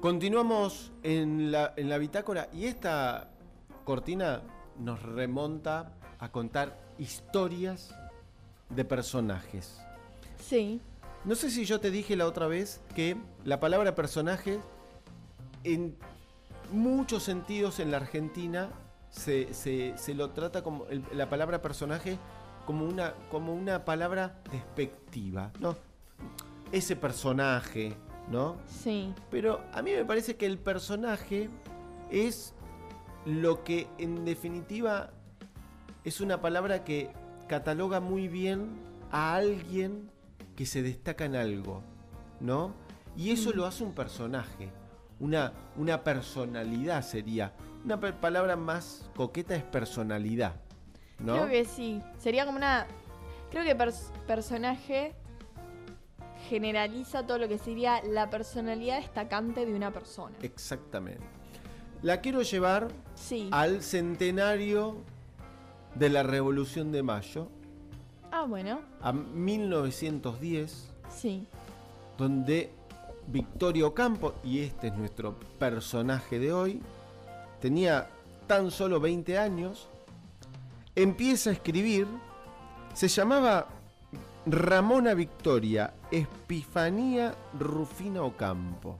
Continuamos en la, en la bitácora y esta cortina nos remonta a contar historias de personajes. Sí. No sé si yo te dije la otra vez que la palabra personaje en muchos sentidos en la Argentina se, se- se lo trata como el- la palabra personaje como una, como una palabra despectiva, ¿no? Ese personaje, ¿no? Sí. Pero a mí me parece que el personaje es lo que en definitiva es una palabra que cataloga muy bien a alguien que se destaca en algo, ¿no? Y eso lo hace un personaje, una, una personalidad sería. Una pa- palabra más coqueta es personalidad, ¿no? Creo que sí. Sería como una. Creo que pers- personaje generaliza todo lo que sería la personalidad destacante de una persona. Exactamente. La quiero llevar Sí. al centenario de la Revolución de Mayo, Ah, bueno. a 1910, Sí. donde Victorio Campo, y este es nuestro personaje de hoy, tenía tan solo 20 años, empieza a escribir, se llamaba Ramona Victoria Epifanía Rufina Ocampo.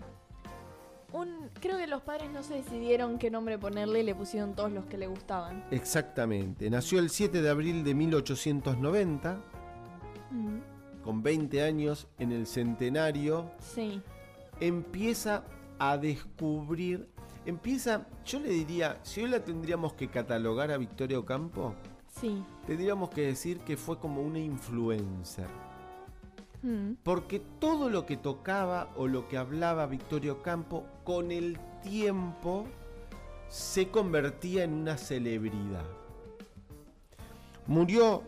Un, creo que los padres no se decidieron qué nombre ponerle y le pusieron todos los que le gustaban. Exactamente, nació el 7 de abril de 1890, Mm, con 20 años en el centenario, Sí. empieza a descubrir, empieza, yo le diría, si hoy la tendríamos que catalogar a Victoria Ocampo, Sí. tendríamos que decir que fue como una influencer. Mm, Porque todo lo que tocaba o lo que hablaba Victoria Ocampo, con el tiempo se convertía en una celebridad. Murió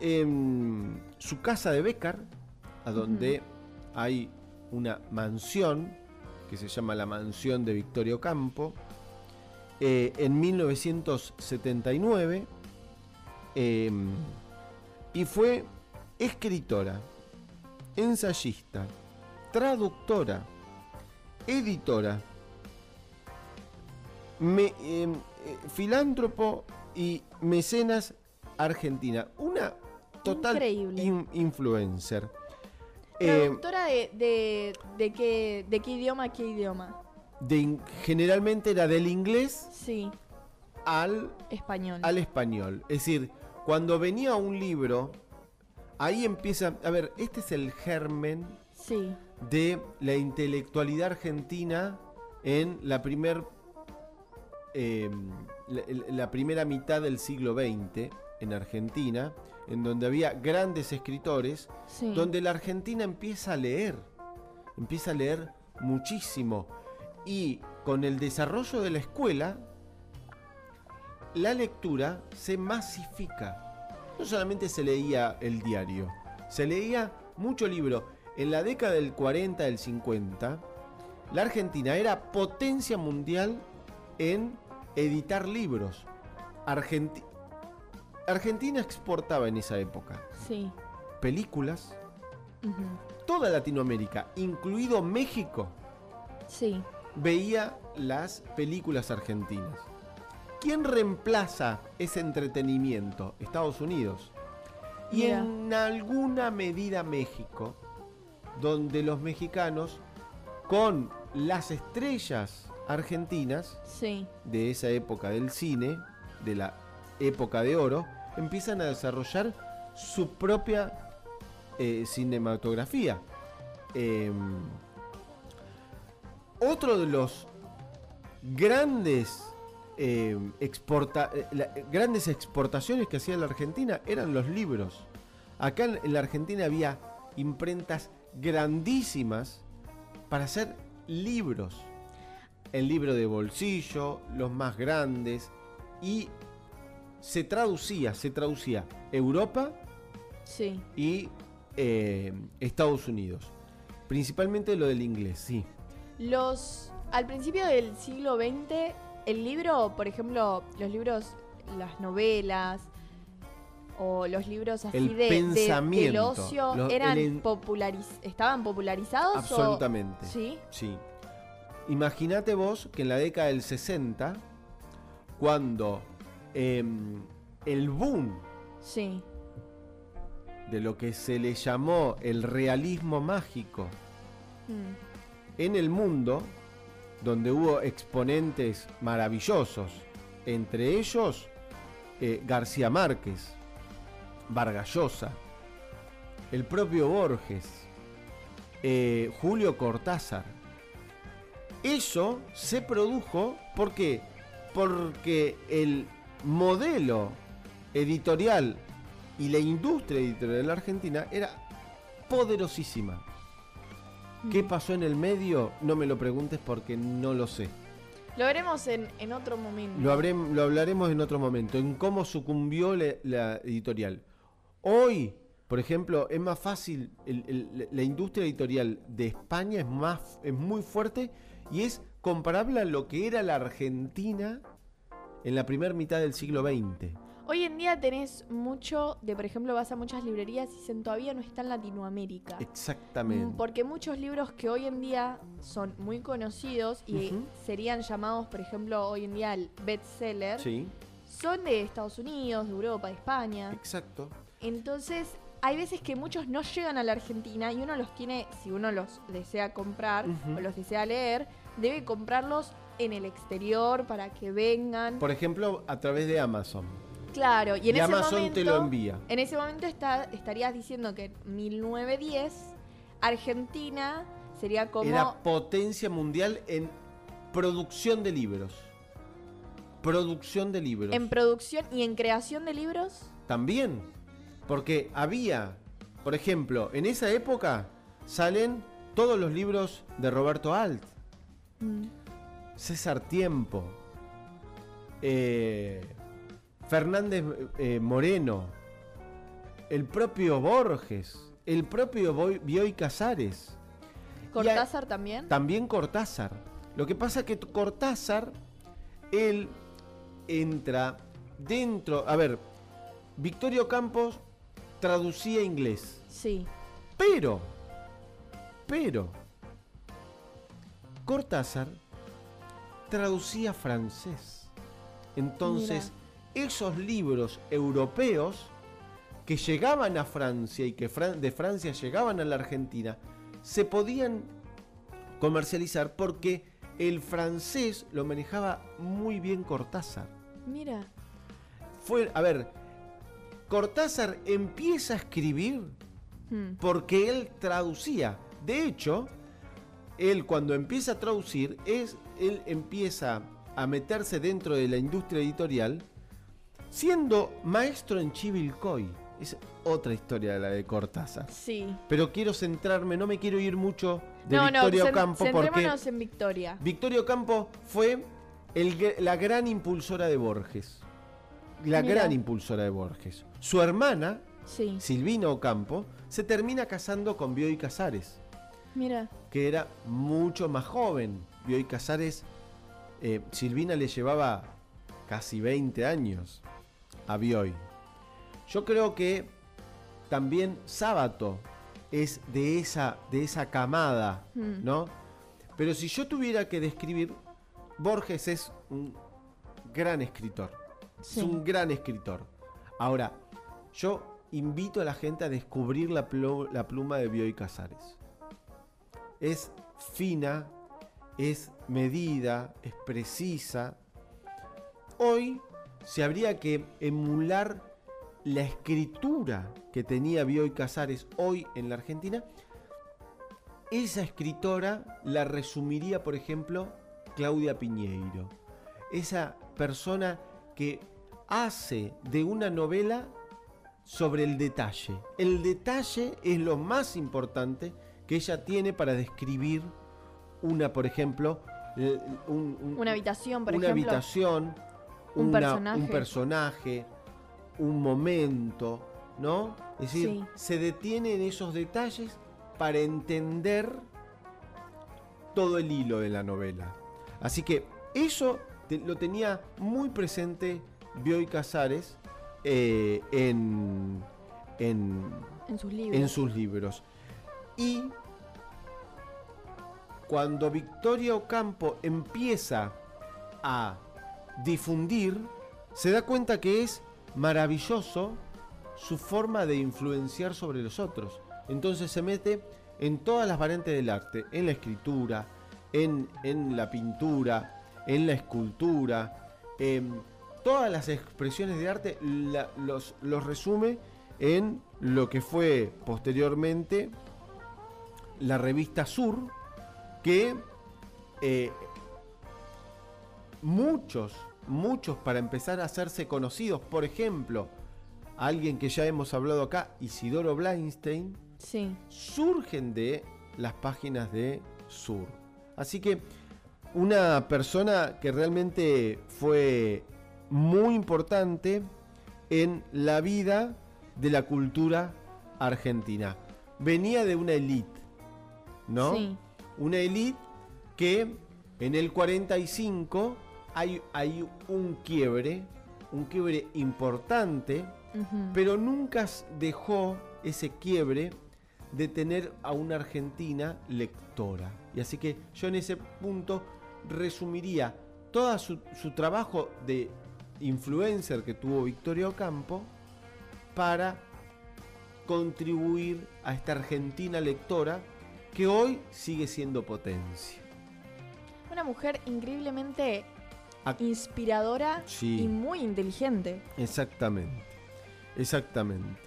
en su casa de Becar, a donde hay una mansión que se llama la mansión de Victoria Ocampo, eh, en 1979, eh, y fue escritora, ensayista, traductora, editora, me- em, eh, filántropo y mecenas argentina. Una total in- influencer. Eh, ¿Traductora de, de, de qué, de qué idioma a qué idioma? de in- generalmente era del inglés Sí, al, español. al español. Es decir, cuando venía un libro, ahí empieza... A ver, este es el germen Sí, de la intelectualidad argentina en la primer eh, la, la primera mitad del siglo XX en Argentina, en donde había grandes escritores, sí. donde la Argentina empieza a leer, empieza a leer muchísimo. Y con el desarrollo de la escuela, la lectura se masifica. No solamente se leía el diario, se leía mucho libro. En la década del 40, del 50, la Argentina era potencia mundial en editar libros. Argenti- Argentina exportaba en esa época Sí. películas, toda Latinoamérica, incluido México, Sí. veía las películas argentinas. ¿Quién reemplaza ese entretenimiento? Estados Unidos. Y en alguna medida México, donde los mexicanos, con las estrellas argentinas Sí. de esa época del cine, de la época de oro, empiezan a desarrollar su propia eh, cinematografía. Em, otro de los grandes, em, exporta- eh, grandes exportaciones que hacía la Argentina eran los libros. Acá en, en la Argentina había imprentas grandísimas para hacer libros. El libro de bolsillo, los más grandes, y se traducía, se traducía Europa Sí. y eh, Estados Unidos. Principalmente lo del inglés, sí. Los. Al principio del siglo XX, el libro, por ejemplo, los libros, las novelas o los libros así El de, de- del pensamiento, ocio eran el populariz- estaban popularizados o- Absolutamente. sí Sí. Imagínate vos que en la década del 60, cuando em, el boom sí de lo que se le llamó el realismo mágico Mm, en el mundo, donde hubo exponentes maravillosos, entre ellos eh, García Márquez, Vargas Llosa, el propio Borges, eh, Julio Cortázar. Eso se produjo ¿por qué? porque el modelo editorial y la industria editorial de la Argentina era poderosísima. ¿Qué mm. pasó en el medio? No me lo preguntes porque no lo sé. lo veremos en, en otro momento Lo, habré- lo hablaremos en otro momento, en cómo sucumbió la, la editorial. Hoy, por ejemplo, es más fácil, el- el- la industria editorial de España es, más, es muy fuerte y es comparable a lo que era la Argentina en la primera mitad del siglo XX. Hoy en día tenés mucho de, por ejemplo, vas a muchas librerías y dicen todavía no está en Latinoamérica. Exactamente. Mm, Porque muchos libros que hoy en día son muy conocidos y serían llamados, por ejemplo, hoy en día el bestseller, Sí, son de Estados Unidos, de Europa, de España. exacto. Entonces, hay veces que muchos no llegan a la Argentina y uno los tiene, si uno los desea comprar o los desea leer, debe comprarlos en el exterior para que vengan. Por ejemplo, a través de Amazon. Claro, y en y ese Amazon momento, te lo envía. En ese momento está, estarías diciendo que en 1910 Argentina sería como Era potencia mundial en producción de libros. Producción de libros. en producción y en creación de libros. También. Porque había, por ejemplo, en esa época salen todos los libros de Roberto Alt, Mm, César Tiempo, eh, Fernández eh, Moreno, el propio Borges, el propio Boy- Bioy Casares. Cortázar también. También Cortázar. Lo que pasa que Cortázar, él entra dentro. A ver, Victorio Campos traducía inglés. Sí. Pero, pero, Cortázar traducía francés. Entonces, esos libros europeos que llegaban a Francia y que Fran- de Francia llegaban a la Argentina, se podían comercializar porque el francés lo manejaba muy bien Cortázar. Mira. Fue, a ver, Cortázar empieza a escribir Mm, porque él traducía. De hecho, él cuando empieza a traducir, es, él empieza a meterse dentro de la industria editorial siendo maestro en Chivilcoy. Es otra historia de la de Cortázar. Sí. Pero quiero centrarme, no me quiero ir mucho de no, Victorio no, cen- Campo porque en Victoria. Victorio Campo fue el la gran impulsora de Borges. La Mira. gran impulsora de Borges. Su hermana, Sí. Silvina Ocampo, se termina casando con Bioy Casares, Mira. Que era mucho más joven. Bioy Casares, eh, Silvina le llevaba casi 20 años a Bioy. Yo creo que también Sábato es de esa, de esa camada, Mm. ¿no? Pero si yo tuviera que describir, Borges es un gran escritor. Sí. Es un gran escritor. Ahora, yo invito a la gente a descubrir la pluma de Bioy Casares. Es fina, es medida, es precisa. Hoy se habría que emular la escritura que tenía Bioy Casares hoy en la Argentina. Esa escritora la resumiría, por ejemplo, Claudia Piñeiro. Esa persona que hace de una novela sobre el detalle. El detalle es lo más importante que ella tiene para describir una, por ejemplo, un- un- Una habitación, por una ejemplo. habitación, Un una- personaje. un personaje, un momento, ¿no? Es decir, Sí. se detiene en esos detalles para entender todo el hilo de la novela. Así que eso te- lo tenía muy presente Bioy Casares eh, en, en, En sus libros. en sus libros. Y cuando Victoria Ocampo empieza a difundir, se da cuenta que es maravilloso su forma de influenciar sobre los otros. Entonces se mete en todas las variantes del arte, en la escritura, en, en la pintura, en la escultura, en todas las expresiones de arte los, los resume en lo que fue posteriormente la revista Sur, que eh, muchos, muchos para empezar a hacerse conocidos, por ejemplo, alguien que ya hemos hablado acá, Isidoro Bleinstein, Sí. surgen de las páginas de Sur. Así que una persona que realmente fue muy importante en la vida de la cultura argentina. Venía de una élite, ¿no? Sí. Una élite que en el 45 hay, hay un quiebre, un quiebre importante, pero nunca dejó ese quiebre de tener a una Argentina lectora. Y así que yo en ese punto resumiría todo su, su trabajo de influencer que tuvo Victoria Ocampo para contribuir a esta Argentina lectora que hoy sigue siendo potencia. Una mujer increíblemente Ac- inspiradora Sí. y muy inteligente. Exactamente, exactamente.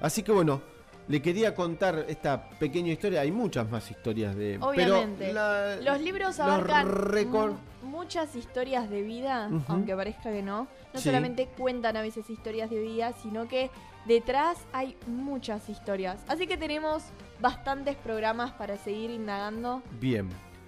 Así que bueno, le quería contar esta pequeña historia. Hay muchas más historias de. Obviamente. Pero la- Los libros los abarcan mu- muchas historias de vida, aunque parezca que no. No Sí. solamente cuentan a veces historias de vida, sino que detrás hay muchas historias. Así que tenemos bastantes programas para seguir indagando. Bien.